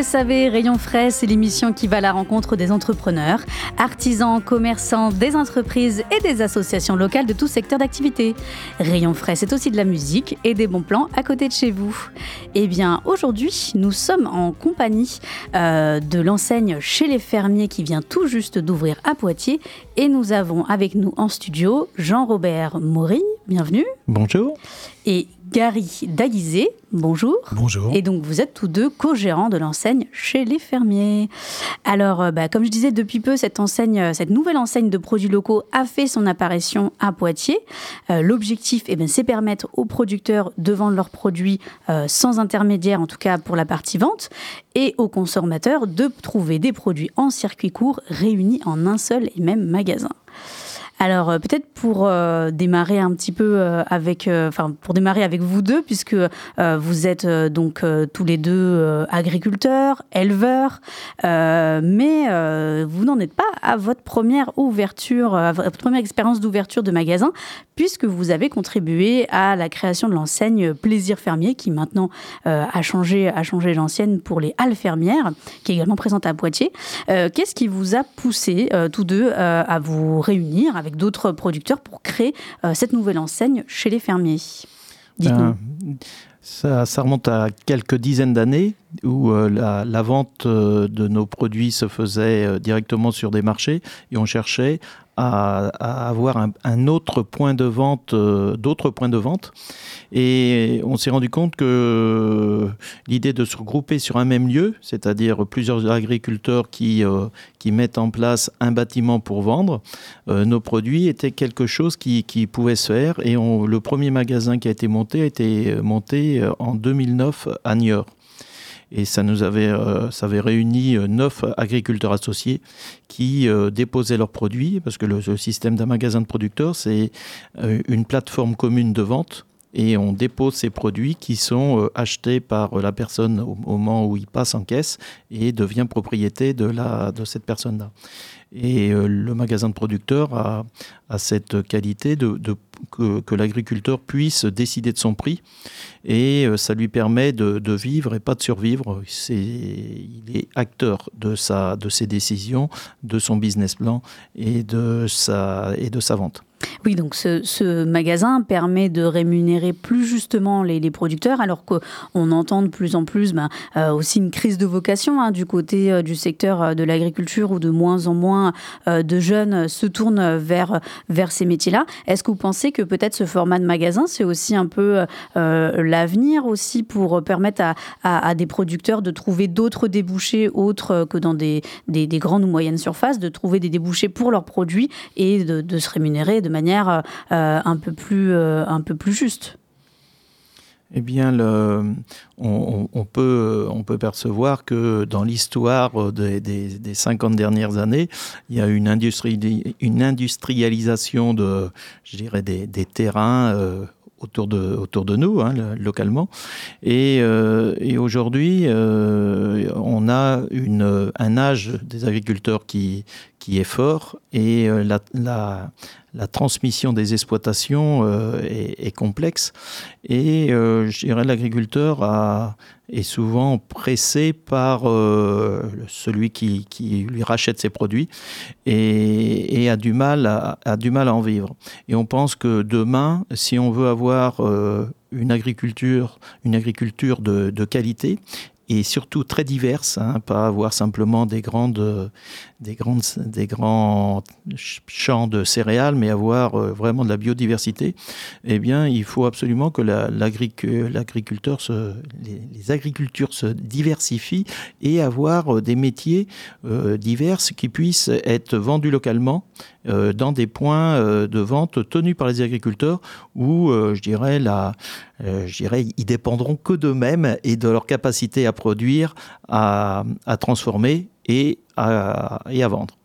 Le savez, Rayon Frais, c'est l'émission qui va à la rencontre des entrepreneurs, artisans, commerçants, des entreprises et des associations locales de tout secteur d'activité. Rayon Frais, c'est aussi de la musique et des bons plans à côté de chez vous. Eh bien, aujourd'hui, nous sommes en compagnie euh, de l'enseigne Chez les Fermiers qui vient tout juste d'ouvrir à Poitiers et nous avons avec nous en studio Jean-Robert Maury, bienvenue. Bonjour. Et Gary Daguizé, bonjour. Bonjour. Et donc vous êtes tous deux co-gérants de l'enseigne chez les fermiers. Alors, euh, bah, comme je disais depuis peu, cette enseigne, euh, cette nouvelle enseigne de produits locaux a fait son apparition à Poitiers. Euh, L'objectif, eh ben, c'est permettre aux producteurs de vendre leurs produits euh, sans intermédiaire, en tout cas pour la partie vente, et aux consommateurs de trouver des produits en circuit court réunis en un seul et même magasin. Alors euh, peut-être pour euh, démarrer un petit peu euh, avec, enfin pour démarrer avec vous deux, puisque vous êtes donc tous les deux agriculteurs, éleveurs, mais vous n'en êtes pas à votre première ouverture, à votre première expérience d'ouverture de magasin, puisque vous avez contribué à la création de l'enseigne Plaisir Fermier, qui maintenant a changé, a changé l'ancienne pour les Halles Fermières, qui est également présente à Poitiers. Qu'est-ce qui vous a poussé tous deux à vous réunir avec d'autres producteurs pour créer euh, cette nouvelle enseigne chez les fermiers. Euh, ça, remonte à quelques dizaines d'années où euh, la, vente de nos produits se faisait directement sur des marchés et on cherchait à, avoir un, autre point de vente, euh, d'autres points de vente. Et on s'est rendu compte que l'idée de se regrouper sur un même lieu, c'est-à-dire plusieurs agriculteurs qui, euh, qui mettent en place un bâtiment pour vendre euh, nos produits, était quelque chose qui, qui pouvait se faire. Et le premier magasin qui a été monté a été monté en 2009 à Niort. Et ça nous avait, euh, ça avait réuni euh, neuf agriculteurs associés qui euh, déposaient leurs produits, parce que le, système d'un magasin de producteurs, c'est une plateforme commune de vente. Et on dépose ces produits qui sont achetés par la personne au moment où il passe en caisse et devient propriété de, la, de cette personne-là. Et le magasin de producteur a, a cette qualité de, de- que, l'agriculteur puisse décider de son prix et euh, ça lui permet de, vivre et pas de survivre. Il est acteur de, sa, de ses décisions, de son business plan et de sa, et de sa vente. Oui, donc ce, magasin permet de rémunérer plus justement les, producteurs, alors qu'on entend de plus en plus ben, euh, aussi une crise de vocation hein, du côté euh, du secteur euh, de l'agriculture où de moins en moins de jeunes se tournent vers, ces métiers-là. Est-ce que vous pensez que peut-être ce format de magasin, c'est aussi un peu l'avenir aussi pour permettre à, des producteurs de trouver d'autres débouchés autres que dans des, des, des grandes ou moyennes surfaces, de trouver des débouchés pour leurs produits et de, se rémunérer manière euh, un, peu plus, euh, un peu plus juste. Eh bien, on, peut, on peut percevoir que dans l'histoire des, des, des 50 dernières années, il y a une, industrie, une industrialisation de, je dirais, des, des terrains euh, autour, de, autour de nous, hein, le- localement. Et, euh, et aujourd'hui, euh, on a une, un âge des agriculteurs qui, qui est fort et euh, la, transmission des exploitations euh, est, complexe. Et euh, je dirais l'agriculteur est souvent pressé par euh, celui qui, lui rachète ses produits et, a, du mal à, a du mal à en vivre. Et on pense que demain, si on veut avoir une agriculture, une agriculture de qualité, et surtout très diverses, hein, pas avoir simplement des grandes, des grandes, des grands champs de céréales, mais avoir vraiment de la biodiversité. Eh bien, il faut absolument que l'agriculteur les, les, agricultures se diversifient et avoir des métiers divers qui puissent être vendus localement euh, dans des points euh, de vente tenus par les agriculteurs où, euh, je dirais, ils dépendront que d'eux-mêmes et de leur capacité à produire, à, transformer et à, vendre.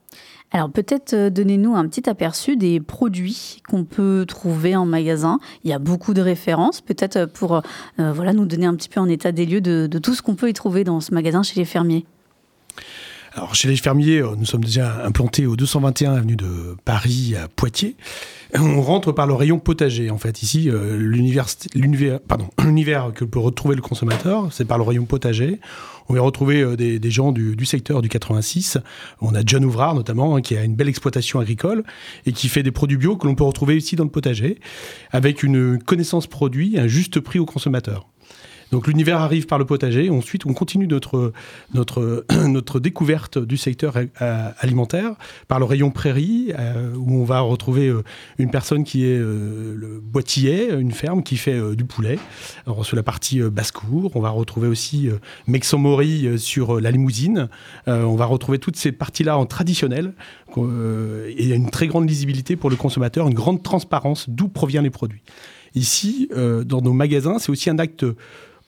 Alors peut-être donnez-nous un petit aperçu des produits qu'on peut trouver en magasin. Il y a beaucoup de références, peut-être pour voilà, nous donner un petit peu en état des lieux de tout ce qu'on peut y trouver dans ce magasin chez les fermiers. Alors chez les fermiers, euh, nous sommes déjà implantés au 221 avenue de Paris à Poitiers. On rentre par le rayon potager. En fait, ici, euh, l'univers, que peut retrouver le consommateur, c'est par le rayon potager. On va retrouver euh, des, gens du, secteur du 86. On a John Ouvrard notamment, hein, qui a une belle exploitation agricole et qui fait des produits bio que l'on peut retrouver ici dans le potager, avec une connaissance produit, un juste prix au consommateur. Donc l'univers arrive par le potager. Ensuite, on continue notre, notre, découverte du secteur euh, alimentaire par le rayon prairie, euh, où on va retrouver euh, une personne qui est le boîtier, une ferme qui fait du poulet. Alors, sur la partie basse-cour, on va retrouver aussi Mexomori sur la limousine. on va retrouver toutes ces parties-là en traditionnel. et il y a une très grande lisibilité pour le consommateur, une grande transparence d'où proviennent les produits. Ici, dans nos magasins, c'est aussi un acte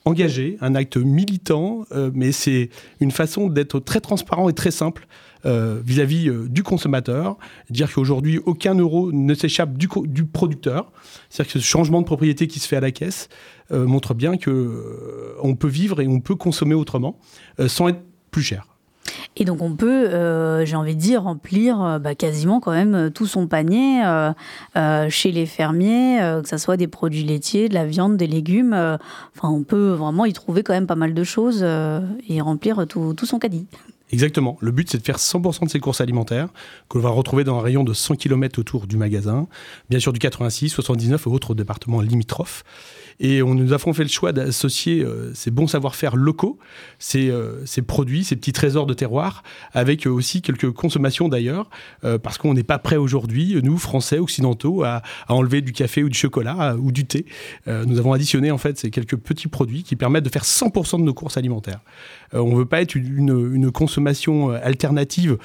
engagé, un acte militant, euh, mais c'est une façon d'être très transparent et très simple euh, vis-à-vis euh, du consommateur, dire qu'aujourd'hui aucun euro ne s'échappe du, du, producteur, c'est-à-dire que ce changement de propriété qui se fait à la caisse montre bien que on peut vivre et on peut consommer autrement sans être plus cher. Et donc on peut, euh, j'ai envie de dire, remplir euh, bah, quasiment quand même euh, tout son panier chez les fermiers, que ce soit des produits laitiers, de la viande, des légumes. Enfin, on peut vraiment y trouver quand même pas mal de choses et remplir tout, son caddie. Exactement. Le but, c'est de faire 100% de ses courses alimentaires, que l'on va retrouver dans un rayon de 100 km autour du magasin, bien sûr du 86, 79 et autres départements limitrophes. Et on nous avons fait le choix d'associer euh, ces bons savoir-faire locaux, ces, euh, ces, produits, ces petits trésors de terroir, avec euh, aussi quelques consommations d'ailleurs, parce qu'on n'est pas prêt aujourd'hui, nous, Français, occidentaux, à, à, enlever du café ou du chocolat ou du thé. nous avons additionné en fait ces quelques petits produits qui permettent de faire 100% de nos courses alimentaires. on ne veut pas être une, une consommation alternative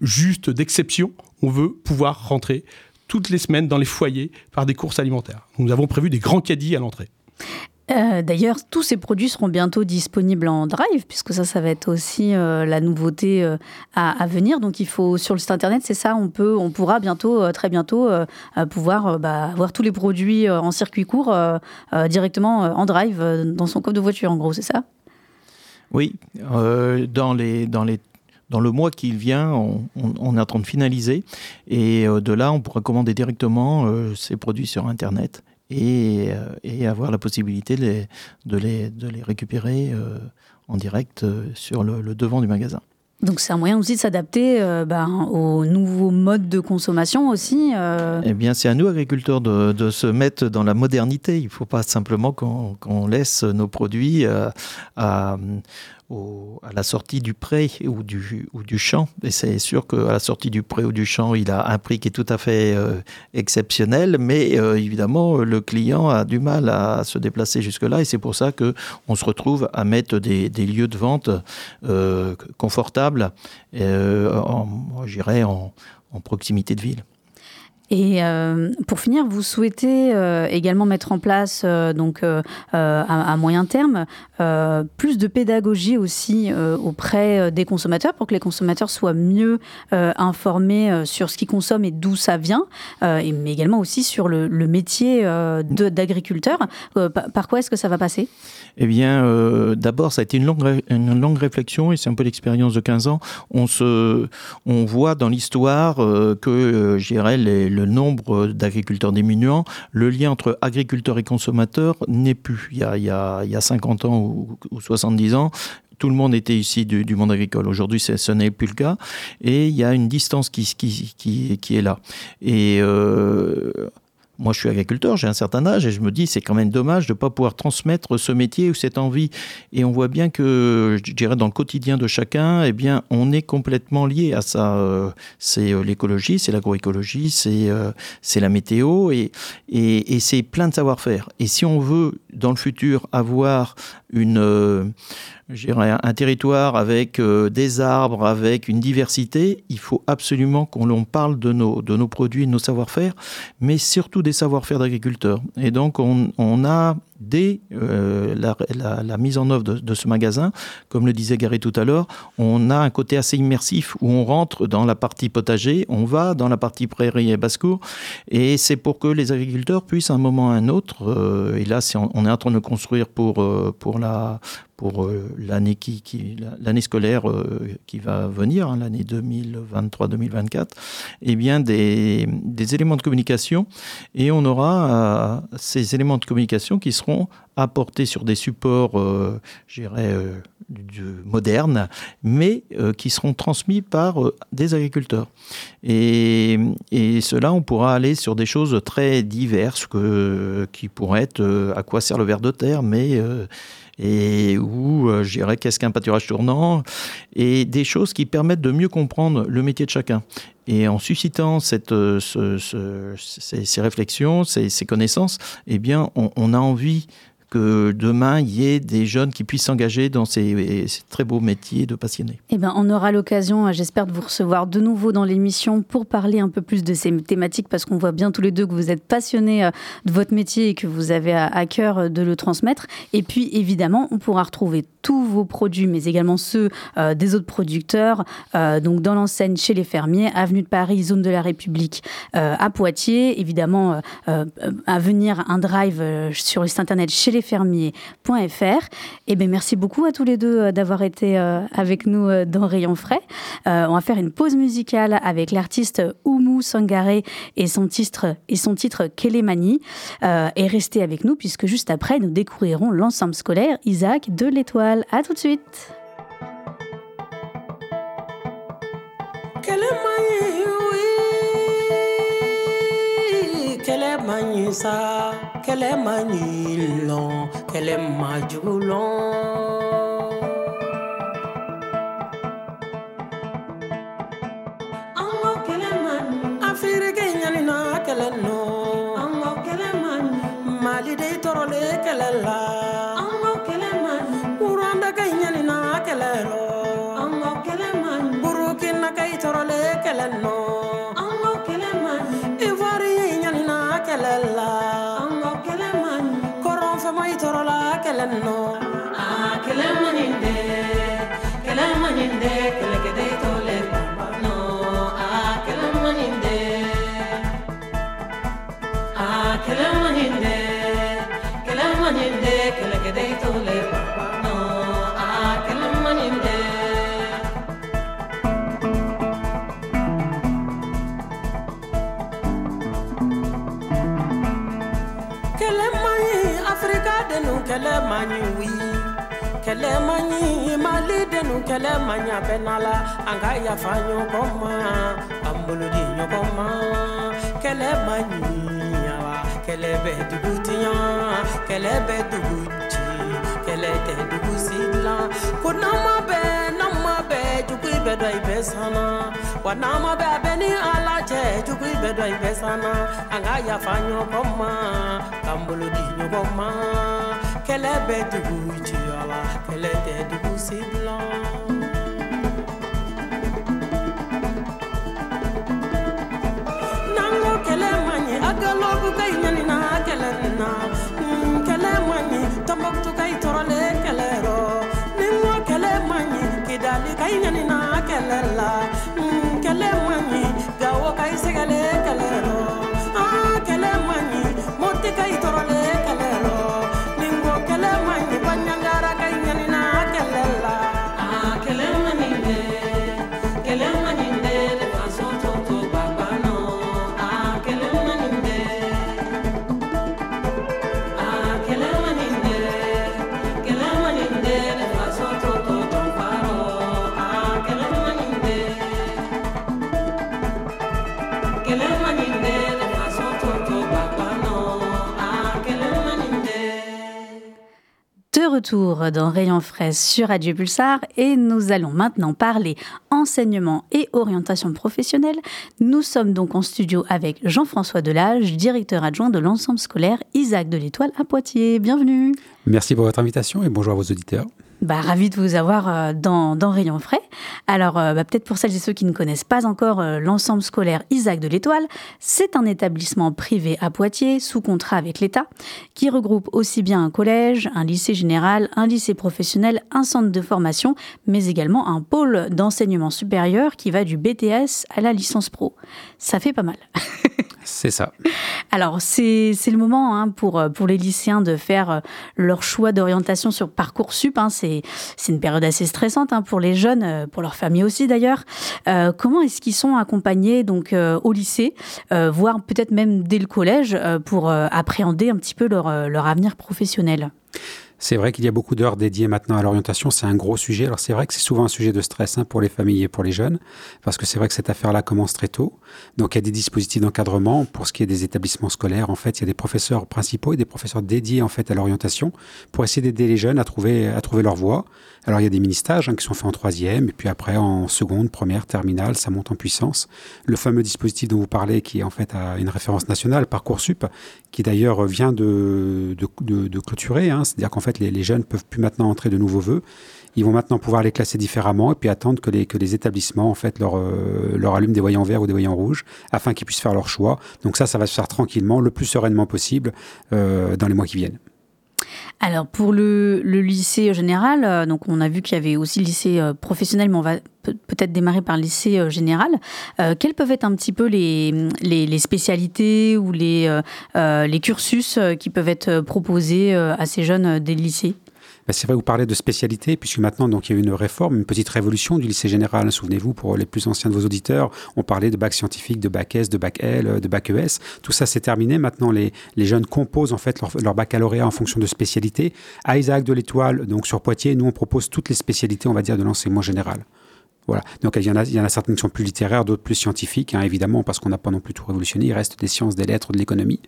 juste d'exception, on veut pouvoir rentrer toutes les semaines dans les foyers par des courses alimentaires. Nous avons prévu des grands caddies à l'entrée. Euh, d'ailleurs, tous ces produits seront bientôt disponibles en drive, puisque ça, ça va être aussi euh, la nouveauté euh, à, venir. Donc, il faut sur le site internet, c'est ça, on peut, on pourra bientôt, très bientôt, pouvoir bah, avoir tous les produits en circuit court directement en drive dans son coffre de voiture. En gros, c'est ça? Oui, dans les dans les dans le mois qui vient, on, on, est en train de finaliser et de là, on pourra commander directement ces produits sur Internet euh, et, avoir la possibilité de les, de les, de les récupérer euh, en direct euh, sur le, devant du magasin. Donc c'est un moyen aussi de s'adapter ben, aux nouveaux modes de consommation aussi. Eh bien c'est à nous agriculteurs de, de, se mettre dans la modernité. Il ne faut pas simplement qu'on laisse nos produits à, à la sortie du pré ou du, ou du champ. Et c'est sûr qu'à la sortie du pré ou du champ, il a un prix qui est tout à fait euh, exceptionnel, mais euh, évidemment, le client a du mal à se déplacer jusque-là, et c'est pour ça qu'on se retrouve à mettre des, des lieux de vente euh, confortables, en, en proximité de ville. Et euh, pour finir, vous souhaitez euh, également mettre en place, euh, donc à, moyen terme, plus de pédagogie aussi auprès des consommateurs pour que les consommateurs soient mieux informés sur ce qu'ils consomment et d'où ça vient, et, mais également aussi sur le, métier d'agriculteur. par quoi est-ce que ça va passer? Eh bien, d'abord, ça a été une longue, réflexion et c'est un peu l'expérience de 15 ans. On, se, on voit dans l'histoire que, je dirais, le nombre d'agriculteurs diminuant, le lien entre agriculteurs et consommateurs n'est plus. Il y, a, il, y a, il y a 50 ans ou, 70 ans, tout le monde était ici du, monde agricole. Aujourd'hui, ce n'est plus le cas. Et il y a une distance qui, qui, qui, qui est là. Et moi, je suis agriculteur, j'ai un certain âge et je me dis, c'est quand même dommage de ne pas pouvoir transmettre ce métier ou cette envie. Et on voit bien que, je dirais, dans le quotidien de chacun, eh bien, on est complètement lié à ça. Euh, c'est euh, l'écologie, c'est l'agroécologie, c'est c'est la météo et, et c'est plein de savoir-faire. Et si on veut, dans le futur, avoir une un territoire avec euh, des arbres, avec une diversité, il faut absolument qu'on l'on parle de nos, de nos produits, de nos savoir-faire, mais surtout des savoir-faire d'agriculteurs. Et donc, on, on a dès euh, la, mise en œuvre de, ce magasin, comme le disait Gary tout à l'heure, on a un côté assez immersif où on rentre dans la partie potager, on va dans la partie prairie et basse-cour, et c'est pour que les agriculteurs puissent à un moment ou à un autre, euh, et là on, est en train de construire pour, euh, pour la pour l'année qui, l'année scolaire qui va venir, hein, l'année 2023-2024, eh bien des, éléments de communication et on aura ces éléments de communication qui seront apportés sur des supports, euh, euh modernes, mais euh, qui seront transmis par euh, des agriculteurs. Et, et, cela, on pourra aller sur des choses très diverses, que, qui pourraient être à quoi sert le ver de terre, mais et où, je dirais, qu'est-ce qu'un pâturage tournant, et des choses qui permettent de mieux comprendre le métier de chacun. Et en suscitant cette, ce, ces, réflexions, ces, ces, connaissances, eh bien, on a envie que demain, il y ait des jeunes qui puissent s'engager dans ces, très beaux métiers de passionnés. Eh ben, on aura l'occasion, euh, j'espère, de vous recevoir de nouveau dans l'émission pour parler un peu plus de ces thématiques, parce qu'on voit bien tous les deux que vous êtes passionnés euh, de votre métier et que vous avez à cœur euh, de le transmettre. Et puis, évidemment, on pourra retrouver tous vos produits, mais également ceux des autres producteurs, donc dans l'enseigne chez les fermiers, avenue de Paris, zone de la République, à Poitiers. Évidemment, à venir un drive sur le site internet chez les fermiers.fr. Et eh bien, merci beaucoup à tous les deux euh, d'avoir été euh, avec nous euh, dans Rayon Frais. on va faire une pause musicale avec l'artiste Oumu Sangaré et son titre, et son titre Kélémani. et restez avec nous puisque juste après, nous découvrirons l'ensemble scolaire Isaac de l'Étoile. À tout de suite. sa kɛlɛ ma ɲilɔn kɛlɛ ma jugulɔn an ko kɛlɛ ma afiriki ɲanina kɛlɛ nɔ an ko kɛlɛ ma mali de tɔrɔlen kɛlɛ la an ko kɛlɛ ma kurandɛgɛ ɲanina kɛlɛ rɔ an ko kɛlɛ ma burukina kɛ tɔrɔlen kɛlɛ nɔ kɛlɛ man ɲi a bɛ na la an ka yafa ɲɔgɔn ma an bolo di ɲɔgɔn ma kɛlɛ man ɲi ala kɛlɛ bɛ dugu tiɲa kɛlɛ bɛ ma bɛn n'an ma bɛn jugu bɛ dɔ i bɛ wa ma bɛn a ni ala cɛ jugu bɛ dɔ i bɛ sanna an ka yafa ɲɔgɔn ma k'an ma kɛlɛ bɛ dugu jira la kɛlɛ tɛ dugu si n'an ko kɛlɛ man ɲi a ɲanina kɛlɛ na kɛlɛ man ɲi tɔnbɔkutu tɔrɔlen kɛlɛ rɔ ni n ko kɛlɛ man ɲi ɲanina kɛlɛ la. Kɛlɛ man ɲi gawo sɛgɛlen kɛlɛ retour dans Rayon Frais sur Radio Pulsar et nous allons maintenant parler enseignement et orientation professionnelle. Nous sommes donc en studio avec Jean-François Delage, directeur adjoint de l'ensemble scolaire Isaac de l'Étoile à Poitiers. Bienvenue. Merci pour votre invitation et bonjour à vos auditeurs. Bah, ravi de vous avoir euh, dans, dans Rayon Frais. Alors, euh, bah, peut-être pour celles et ceux qui ne connaissent pas encore euh, l'ensemble scolaire Isaac de l'Étoile, c'est un établissement privé à Poitiers, sous contrat avec l'État, qui regroupe aussi bien un collège, un lycée général, un lycée professionnel, un centre de formation, mais également un pôle d'enseignement supérieur qui va du BTS à la licence pro. Ça fait pas mal. C'est ça. Alors, c'est le moment hein, pour, pour les lycéens de faire leur choix d'orientation sur Parcoursup. Hein. C'est une période assez stressante hein, pour les jeunes, pour leur famille aussi d'ailleurs. Euh, comment est-ce qu'ils sont accompagnés donc euh, au lycée, euh, voire peut-être même dès le collège, pour appréhender un petit peu leur, leur avenir professionnel? C'est vrai qu'il y a beaucoup d'heures dédiées maintenant à l'orientation. C'est un gros sujet. Alors c'est vrai que c'est souvent un sujet de stress hein, pour les familles et pour les jeunes, parce que c'est vrai que cette affaire-là commence très tôt. Donc il y a des dispositifs d'encadrement pour ce qui est des établissements scolaires. En fait, il y a des professeurs principaux et des professeurs dédiés en fait à l'orientation pour essayer d'aider les jeunes à trouver à trouver leur voie. Alors il y a des mini-stages hein, qui sont faits en troisième et puis après en seconde, première, terminale, ça monte en puissance. Le fameux dispositif dont vous parlez, qui est en fait à une référence nationale, Parcoursup, qui d'ailleurs vient de, de, clôturer. Hein. C'est-à-dire qu'en fait les, les, jeunes peuvent plus maintenant entrer de nouveaux vœux. Ils vont maintenant pouvoir les classer différemment et puis attendre que les, établissements euh, leur allument des voyants verts ou des voyants rouges afin qu'ils puissent faire leur choix. Donc ça, ça va se faire tranquillement, le plus sereinement possible euh, dans les mois qui viennent. Alors pour le, lycée général, euh, donc on a vu qu'il y avait aussi le lycée euh, professionnel, mais on va peut-être démarrer par le lycée euh, général. Euh, quelles peuvent être un petit peu les, les, spécialités ou les, euh, les cursus qui peuvent être proposés à ces jeunes des lycées? Bah, c'est vrai, vous parlez de spécialité, puisque maintenant, donc, il y a eu une réforme, une petite révolution du lycée général. Souvenez-vous, pour les plus anciens de vos auditeurs, on parlait de bac scientifique, de bac S, de bac L, de bac ES. Tout ça, c'est terminé. Maintenant, les, jeunes composent en fait leur, baccalauréat en fonction de spécialité. À Isaac de l'Étoile, donc sur Poitiers, nous, on propose toutes les spécialités, on va dire, de l'enseignement général. Voilà. Donc il y, en a, il y en a certaines qui sont plus littéraires, d'autres plus scientifiques, hein, évidemment, parce qu'on n'a pas non plus tout révolutionné. Il reste des sciences, des lettres, de l'économie.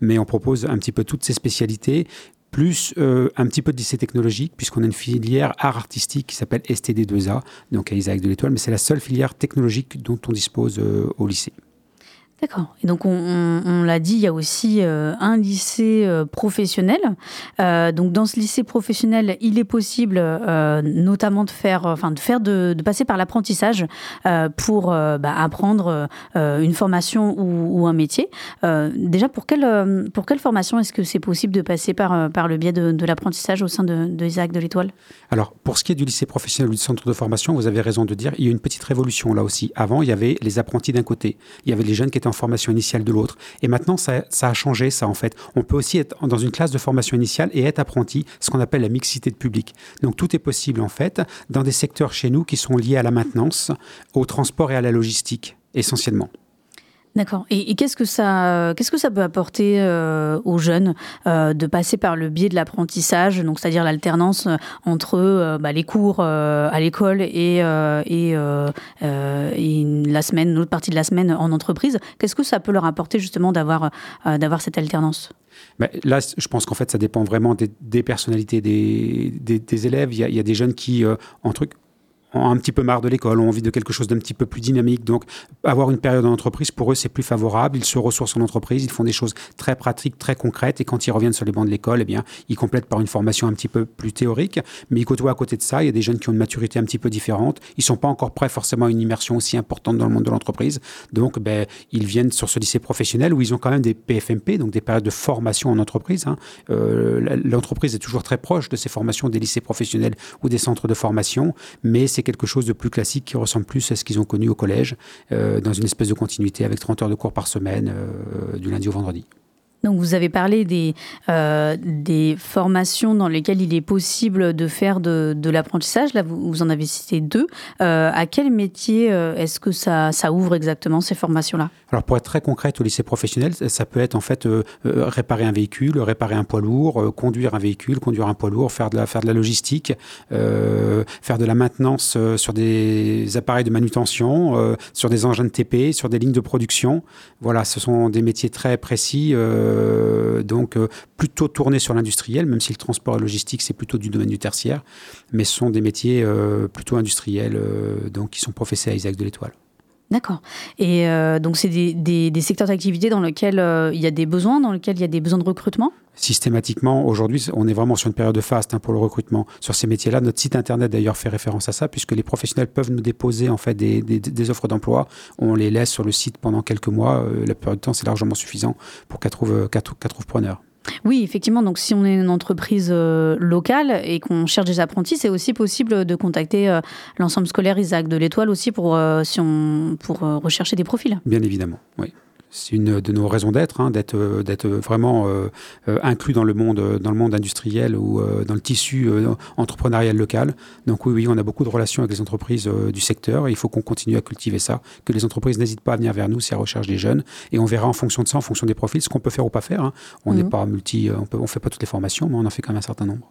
Mais on propose un petit peu toutes ces spécialités plus euh, un petit peu de lycée technologique, puisqu'on a une filière art artistique qui s'appelle STD2A, donc à Isaac de l'Étoile, mais c'est la seule filière technologique dont on dispose euh, au lycée. D'accord. Et donc, on, l'a dit, il y a aussi euh, un lycée euh, professionnel. Euh, donc, dans ce lycée professionnel, il est possible notamment de faire, enfin, de faire, de, passer par l'apprentissage pour bah, apprendre une formation ou, un métier. déjà, pour quelle, pour quelle formation est-ce que c'est possible de passer par, par le biais de, de l'apprentissage au sein de, de Isaac de l'Étoile? Alors, pour ce qui est du lycée professionnel ou du centre de formation, vous avez raison de dire, il y a une petite révolution là aussi. Avant, il y avait les apprentis d'un côté, il y avait les jeunes qui étaient en formation initiale de l'autre. Et maintenant, ça, ça, a changé, ça, en fait. On peut aussi être dans une classe de formation initiale et être apprenti, ce qu'on appelle la mixité de public. Donc, tout est possible, en fait, dans des secteurs chez nous qui sont liés à la maintenance, au transport et à la logistique, essentiellement. D'accord. Et, qu'est-ce que ça, peut apporter euh, aux jeunes euh, de passer par le biais de l'apprentissage, donc c'est-à-dire l'alternance entre euh, bah, les cours à l'école et, et, la semaine, l'autre partie de la semaine en entreprise? Qu'est-ce que ça peut leur apporter justement d'avoir cette alternance? Là, je pense qu'en fait, ça dépend vraiment des, personnalités des, élèves. Il y, a, il y a des jeunes qui, en truc, ont un petit peu marre de l'école, ont envie de quelque chose d'un petit peu plus dynamique. Donc, avoir une période en entreprise, pour eux, c'est plus favorable. Ils se ressourcent en entreprise, ils font des choses très pratiques, très concrètes. Et quand ils reviennent sur les bancs de l'école, eh bien, ils complètent par une formation un petit peu plus théorique. Mais ils côtoient à côté de ça, il y a des jeunes qui ont une maturité un petit peu différente. Ils sont pas encore prêts forcément à une immersion aussi importante dans le monde de l'entreprise. Donc, ben, ils viennent sur ce lycée professionnel où ils ont quand même des PFMP, donc des périodes de formation en entreprise. Hein. Euh, L'entreprise est toujours très proche de ces formations des lycées professionnels ou des centres de formation, mais quelque chose de plus classique qui ressemble plus à ce qu'ils ont connu au collège, euh, dans une espèce de continuité avec 30 heures de cours par semaine, euh, du lundi au vendredi. Donc vous avez parlé des, euh, des formations dans lesquelles il est possible de faire de, l'apprentissage. Là, vous, en avez cité deux. Euh, à quel métier euh, est-ce que ça, ouvre exactement ces formations-là? Alors pour être très concrète au lycée professionnel, ça peut être en fait réparer un véhicule, réparer un poids lourd, conduire un véhicule, conduire un poids lourd, faire de la, logistique, faire de la maintenance sur des appareils de manutention, sur des engins de TP, sur des lignes de production. Voilà, ce sont des métiers très précis. Euh, donc euh, plutôt tournés sur l'industriel, même si le transport et logistique c'est plutôt du domaine du tertiaire, mais ce sont des métiers euh, plutôt industriels, donc qui sont professés à Isaac de l'Étoile. D'accord. Et donc, c'est des, des- secteurs d'activité dans lesquels il y a des besoins, dans lesquels il y a des besoins de recrutement? Systématiquement, aujourd'hui, on est vraiment sur une période de faste hein, pour le recrutement. Sur ces métiers-là, notre site internet d'ailleurs fait référence à ça, puisque les professionnels peuvent nous déposer en fait des, des- des offres d'emploi. On les laisse sur le site pendant quelques mois. Euh, la plupart du temps, c'est largement suffisant pour qu'elles trouvent, qu'elles trouvent preneur. Oui, effectivement. Donc, si on est une entreprise euh, locale et qu'on cherche des apprentis, c'est aussi possible de contacter euh, l'ensemble scolaire Isaac de l'Étoile aussi pour, si on, pour rechercher des profils. Bien évidemment, oui. C'est une de nos raisons d'être, hein, d'être, euh, d'être vraiment euh, euh, inclus dans le monde, dans le monde industriel ou dans le tissu entrepreneurial local. Donc oui, oui, on a beaucoup de relations avec les entreprises du secteur et il faut qu'on continue à cultiver ça, que les entreprises n'hésitent pas à venir vers nous si elles recherchent des jeunes et on verra en fonction de ça, en fonction des profils, ce qu'on peut faire ou pas faire. hein. On n'est Mhm. pas multi, on on fait pas toutes les formations, mais on en fait quand même un certain nombre.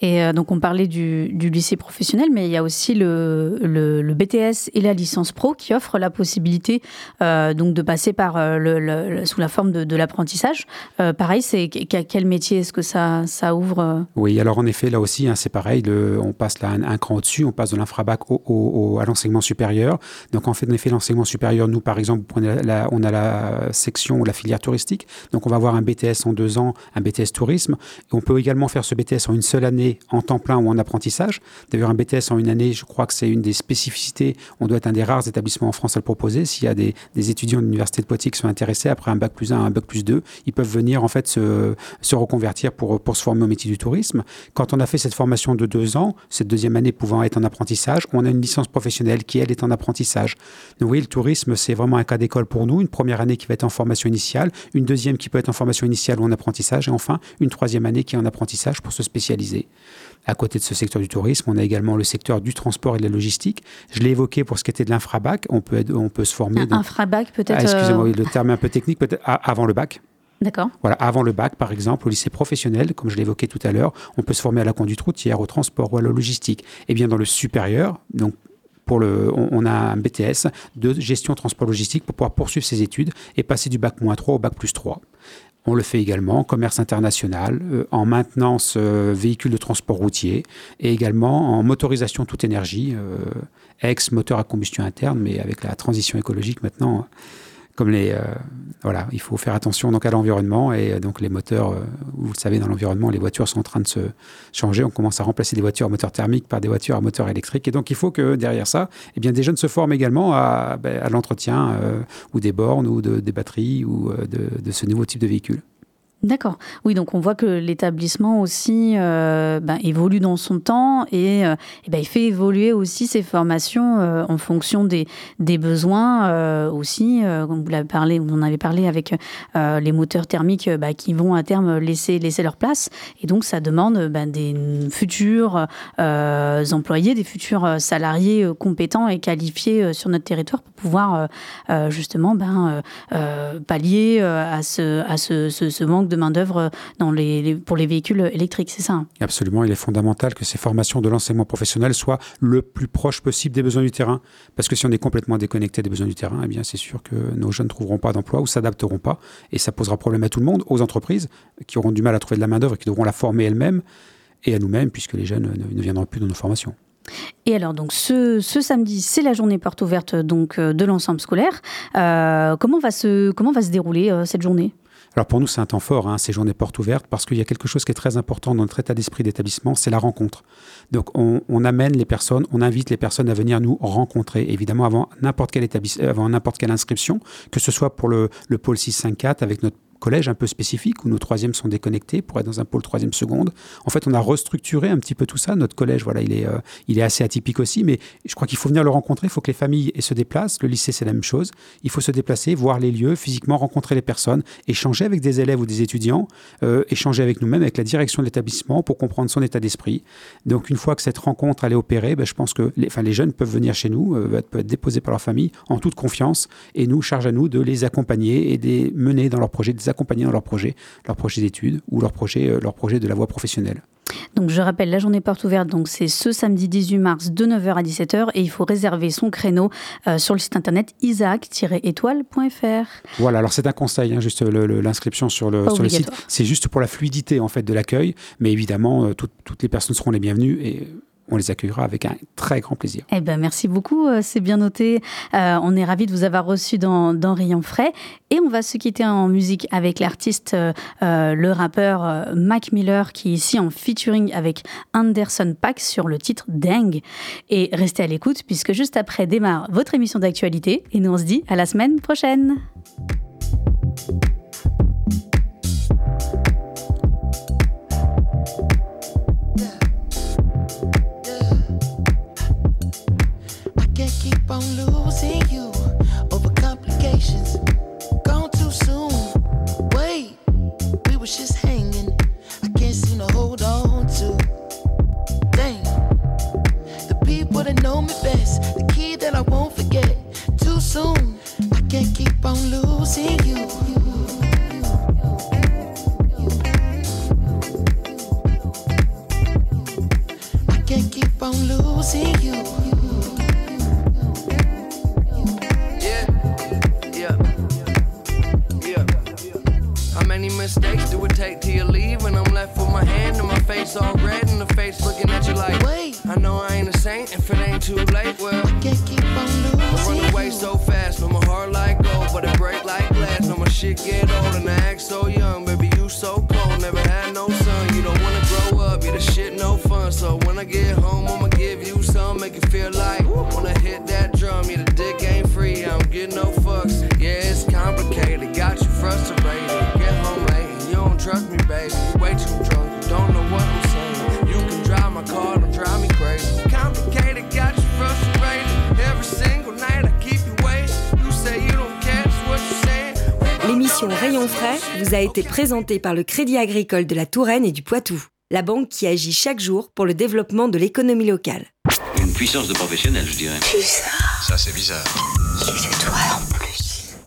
Et euh, donc, on parlait du, du lycée professionnel, mais il y a aussi le, le, le BTS et la licence pro qui offrent la possibilité euh, donc de passer par euh, sous la forme de, l'apprentissage. Euh, pareil, c'est qu- quel métier est-ce que ça, ouvre euh Oui, alors en effet, là aussi, hein, c'est pareil. on passe là un, un cran au-dessus, on passe de l'infrabac au, au- à l'enseignement supérieur. Donc en fait, en effet, l'enseignement supérieur, nous, par exemple, on a la section ou la filière touristique. Donc on va avoir un BTS en deux ans, un BTS tourisme. Et on peut également faire ce BTS en une seule année, en temps plein ou en apprentissage. D'ailleurs, un BTS en une année, je crois que c'est une des spécificités. On doit être un des rares établissements en France à le proposer. S'il y a des, des étudiants de l'université de Qui sont intéressés après un bac plus 1, un bac plus 2, ils peuvent venir en fait se, reconvertir pour, pour se former au métier du tourisme. Quand on a fait cette formation de deux ans, cette deuxième année pouvant être en apprentissage, on a une licence professionnelle qui, elle, est en apprentissage. Donc, oui, le tourisme, c'est vraiment un cas d'école pour nous. Une première année qui va être en formation initiale, une deuxième qui peut être en formation initiale ou en apprentissage, et enfin, une troisième année qui est en apprentissage pour se spécialiser. À côté de ce secteur du tourisme, on a également le secteur du transport et de la logistique. Je l'ai évoqué pour ce qui était de l'infrabac. On peut, être- on peut se former. Un infrabac peut-être Ah, excusez-moi, euh, le terme est un peu technique, peut-être avant le bac. D'accord. Voilà, avant le bac, par exemple, au lycée professionnel, comme je l'évoquais tout à l'heure, on peut se former à la conduite routière, au transport ou à la logistique. Et bien dans le supérieur, donc pour le, on, on a un BTS de gestion transport logistique pour pouvoir poursuivre ses études et passer du bac moins 3 au bac plus 3. On le fait également en commerce international, euh, en maintenance euh, véhicules de transport routier et également en motorisation toute énergie, euh, ex-moteur à combustion interne, mais avec la transition écologique maintenant, comme les, euh, voilà, il faut faire attention donc à l'environnement et euh, donc les moteurs, euh, vous le savez, dans l'environnement, les voitures sont en train de se changer. On commence à remplacer des voitures à moteur thermique par des voitures à moteur électrique. Et donc il faut que derrière ça, eh bien, des jeunes se forment également à, ben, l'entretien ou des bornes ou de, des batteries ou de ce nouveau type de véhicule. D'accord. Oui, donc on voit que l'établissement aussi euh, ben, évolue dans son temps et, euh, eh ben, il fait évoluer aussi ses formations euh, en fonction des, besoins aussi. vous l'avez parlé, vous en avez parlé avec les moteurs thermiques bah, qui vont à terme laisser, leur place. Et donc ça demande ben, des futurs employés, des futurs salariés compétents et qualifiés sur notre territoire pour pouvoir justement ben, pallier à, ce, à ce, ce manque de main-d'œuvre dans les, les- pour les véhicules électriques, c'est ça hein? Absolument, il est fondamental que ces formations de l'enseignement professionnel soient le plus proche possible des besoins du terrain. Parce que si on est complètement déconnecté des besoins du terrain, eh bien c'est sûr que nos jeunes ne trouveront pas d'emploi ou s'adapteront pas. Et ça posera problème à tout le monde, aux entreprises qui auront du mal à trouver de la main-d'œuvre et qui devront la former elles-mêmes, et à nous-mêmes, puisque les jeunes ne, ne viendront plus dans nos formations. Et alors, donc, ce, ce samedi, c'est la journée porte ouverte donc, euh, de l'ensemble scolaire. Euh, comment, va se, comment va se dérouler euh, cette journée? Alors pour nous, c'est un temps fort, hein, ces journées portes ouvertes, parce qu'il y a quelque chose qui est très important dans notre état d'esprit d'établissement, c'est la rencontre. Donc on, amène les personnes, on invite les personnes à venir nous rencontrer, évidemment avant n'importe quelle inscription, que ce soit pour le, le pôle 654 avec notre collège un peu spécifique où nos troisièmes sont déconnectés pour être dans un pôle troisième seconde. En fait, on a restructuré un petit peu tout ça. Notre collège, voilà, il est, euh, il est assez atypique aussi, mais je crois qu'il faut venir le rencontrer. Il faut que les familles se déplacent. Le lycée, c'est la même chose. Il faut se déplacer, voir les lieux, physiquement rencontrer les personnes, échanger avec des élèves ou des étudiants, euh, échanger avec nous-mêmes, avec la direction de l'établissement pour comprendre son état d'esprit. Donc, une fois que cette rencontre elle est opérée, ben, je pense que les, les jeunes peuvent venir chez nous, euh, peuvent être déposés par leur famille en toute confiance, et nous charge à nous de les accompagner et de les mener dans leur projet, de les accompagner dans leur projet, leur projet d'études ou leur projet, euh, leur projet de la voie professionnelle. Donc je rappelle, la journée porte ouverte, donc c'est ce samedi 18 mars de 9h à 17h et il faut réserver son créneau euh, sur le site internet isaac-étoile.fr. Voilà, alors c'est un conseil, hein, juste l'inscription sur, le, sur le site. C'est juste pour la fluidité en fait de l'accueil, mais évidemment, euh, toutes les personnes seront les bienvenues et on les accueillera avec un très grand plaisir. Eh ben, merci beaucoup, euh, c'est bien noté. Euh, on est ravis de vous avoir reçu dans, Rayon Frais. Et on va se quitter en musique avec l'artiste, euh, le rappeur Mac Miller, qui est ici en featuring avec Anderson Pack sur le titre Dang. Et restez à l'écoute, puisque juste après démarre votre émission d'actualité. Et nous, on se dit à la semaine prochaine. Ain't if it ain't too late. Well, I can't keep on losing. I run away so fast, no my heart like gold, but it break like glass. No my shit get old and I act so young, baby you so cold. Never had no son, you don't wanna grow up, you the shit no fun. So when I get home, I'ma give you some, make it feel like I hit that drum, yeah the dick ain't free, I don't get no fucks. Yeah it's complicated, got you frustrated. Get home late, you don't trust me, baby. Way too drunk, L'émission Rayon Frais vous a été présentée par le Crédit Agricole de la Touraine et du Poitou, la banque qui agit chaque jour pour le développement de l'économie locale. Une puissance de professionnel, je dirais. Bizarre. Ça, c'est bizarre.